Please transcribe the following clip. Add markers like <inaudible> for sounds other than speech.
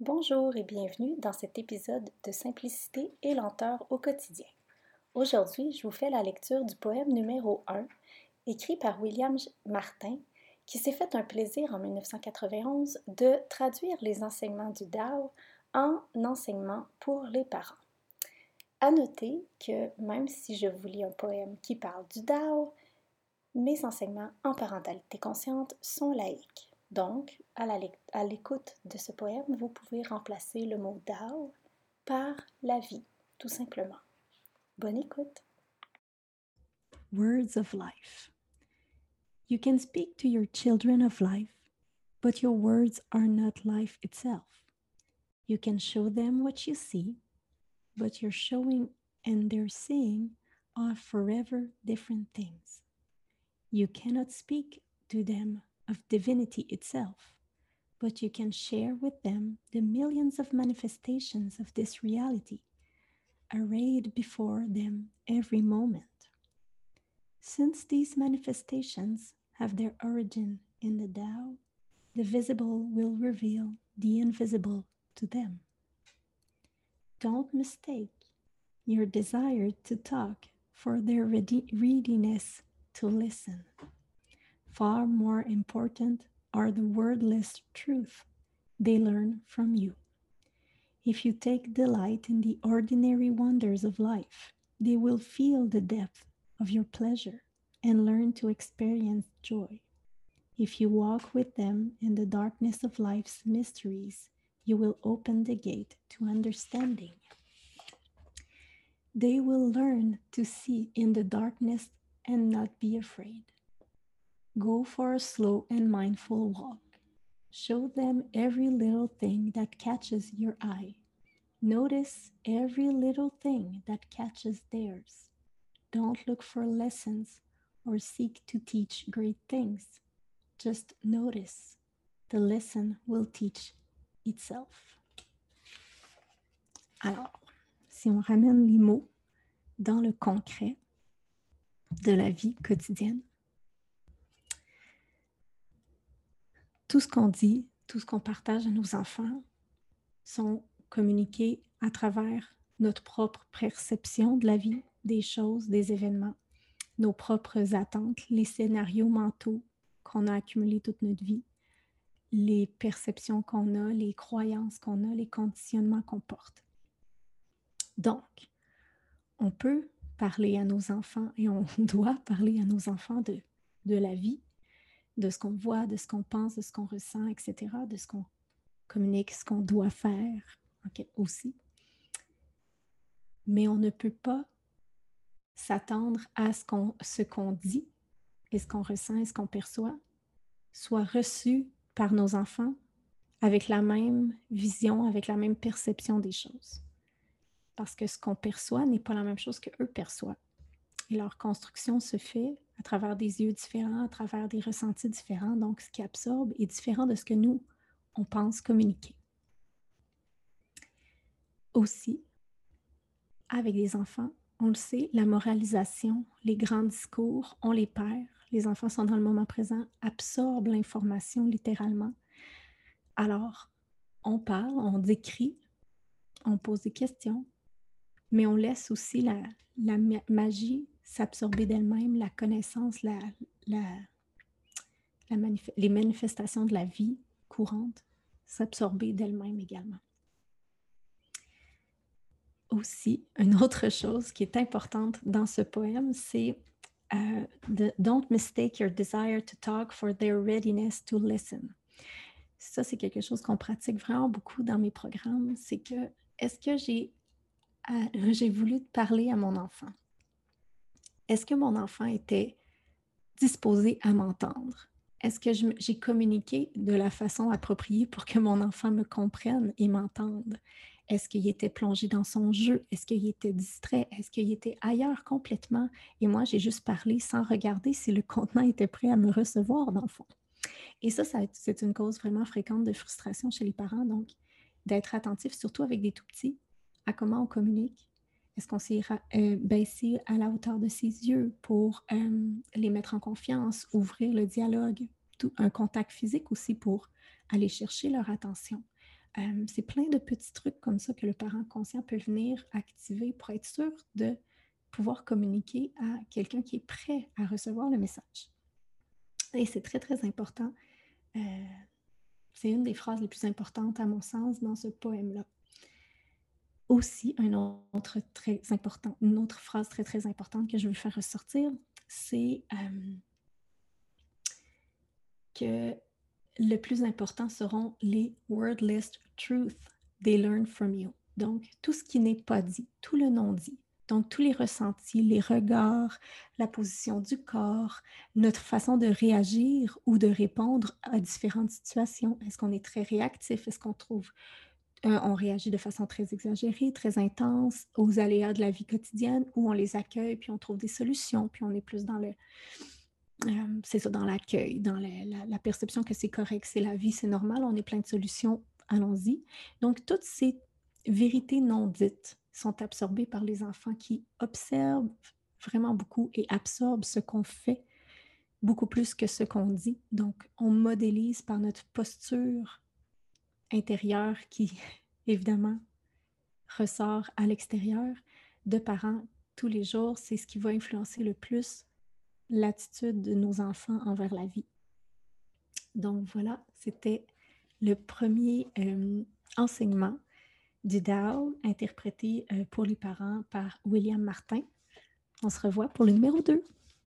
Bonjour et bienvenue dans cet épisode de Simplicité et lenteur au quotidien. Aujourd'hui, je vous fais la lecture du poème numéro 1, écrit par William Martin, qui s'est fait un plaisir en 1991 de traduire les enseignements du Tao en enseignement pour les parents. À noter que même si je vous lis un poème qui parle du Tao, mes enseignements en parentalité consciente sont laïques. Donc, à l'écoute de ce poème, vous pouvez remplacer le mot Dao par la vie, tout simplement. Bonne écoute. Words of life. You can speak to your children of life, but your words are not life itself. You can show them what you see, but your showing and their seeing are forever different things. You cannot speak to them of divinity itself, but you can share with them the millions of manifestations of this reality arrayed before them every moment. Since these manifestations have their origin in the Tao, the visible will reveal the invisible to them. Don't mistake your desire to talk for their readiness to listen. Far more important are the wordless truth they learn from you. If you take delight in the ordinary wonders of life, they will feel the depth of your pleasure and learn to experience joy. If you walk with them in the darkness of life's mysteries, you will open the gate to understanding. They will learn to see in the darkness and not be afraid. Go for a slow and mindful walk. Show them every little thing that catches your eye. Notice every little thing that catches theirs. Don't look for lessons or seek to teach great things. Just notice. The lesson will teach itself. Alors, si on ramène les mots dans le concret de la vie quotidienne, tout ce qu'on dit, tout ce qu'on partage à nos enfants sont communiqués à travers notre propre perception de la vie, des choses, des événements, nos propres attentes, les scénarios mentaux qu'on a accumulés toute notre vie, les perceptions qu'on a, les croyances qu'on a, les conditionnements qu'on porte. Donc, on peut parler à nos enfants et on <laughs> doit parler à nos enfants de, de la vie, de ce qu'on voit, de ce qu'on pense, de ce qu'on ressent, etc., de ce qu'on communique, ce qu'on doit faire aussi. Mais on ne peut pas s'attendre à ce qu'on dit et ce qu'on ressent et ce qu'on perçoit soit reçu par nos enfants avec la même vision, avec la même perception des choses. Parce que ce qu'on perçoit n'est pas la même chose que eux perçoivent. Et leur construction se fait à travers des yeux différents, à travers des ressentis différents. Donc, ce qui absorbe est différent de ce que nous, on pense communiquer. Aussi, avec des enfants, on le sait, la moralisation, les grands discours, on les perd. Les enfants sont dans le moment présent, absorbent l'information littéralement. Alors, on parle, on décrit, on pose des questions, mais on laisse aussi la, la magie s'absorber d'elle-même, la connaissance, les manifestations de la vie courante s'absorber d'elle-même également. Aussi, une autre chose qui est importante dans ce poème, c'est uh, Don't mistake your desire to talk for their readiness to listen. Ça, c'est quelque chose qu'on pratique vraiment beaucoup dans mes programmes. C'est que, est-ce que j'ai euh, j'ai voulu parler à mon enfant? Est-ce que mon enfant était disposé à m'entendre? Est-ce que j'ai communiqué de la façon appropriée pour que mon enfant me comprenne et m'entende? Est-ce qu'il était plongé dans son jeu? Est-ce qu'il était distrait? Est-ce qu'il était ailleurs complètement? Et moi, j'ai juste parlé sans regarder si le <laughs> contenant était prêt à me recevoir, dans le fond. Et ça, ça c'est une cause vraiment fréquente de frustration chez les parents. Donc, d'être attentif, surtout avec des tout petits, à comment on communique, est-ce qu'on s'est euh, baissé à la hauteur de ses yeux pour euh, les mettre en confiance, ouvrir le dialogue, un contact physique aussi pour aller chercher leur attention, euh, c'est plein de petits trucs comme ça que le parent conscient peut venir activer pour être sûr de pouvoir communiquer à quelqu'un qui est prêt à recevoir le message. Et c'est très, très important. Euh, c'est une des phrases les plus importantes, à mon sens, dans ce poème-là. Aussi, un autre très important, une autre phrase très, très importante que je veux faire ressortir, c'est euh, que le plus important seront les wordless truths they learn from you. Donc, tout ce qui n'est pas dit, tout le non-dit. Donc, tous les ressentis, les regards, la position du corps, notre façon de réagir ou de répondre à différentes situations. Est-ce qu'on est très réactif? Est-ce qu'on trouve, euh, on réagit de façon très exagérée, très intense aux aléas de la vie quotidienne ou on les accueille puis on trouve des solutions puis on est plus dans le, euh, c'est ça, dans l'accueil, dans la, perception que c'est correct, c'est la vie, c'est normal, on est plein de solutions, allons-y. Donc, toutes ces vérités non dites sont absorbées par les enfants qui observent vraiment beaucoup et absorbent ce qu'on fait beaucoup plus que ce qu'on dit. Donc, on modélise par notre posture intérieure qui, <laughs> évidemment, ressort à l'extérieur de parents tous les jours. C'est ce qui va influencer le plus l'attitude de nos enfants envers la vie. Donc voilà, c'était le premier euh, enseignement du Dao interprété euh, pour les parents par William Martin. On se revoit pour le numéro 2.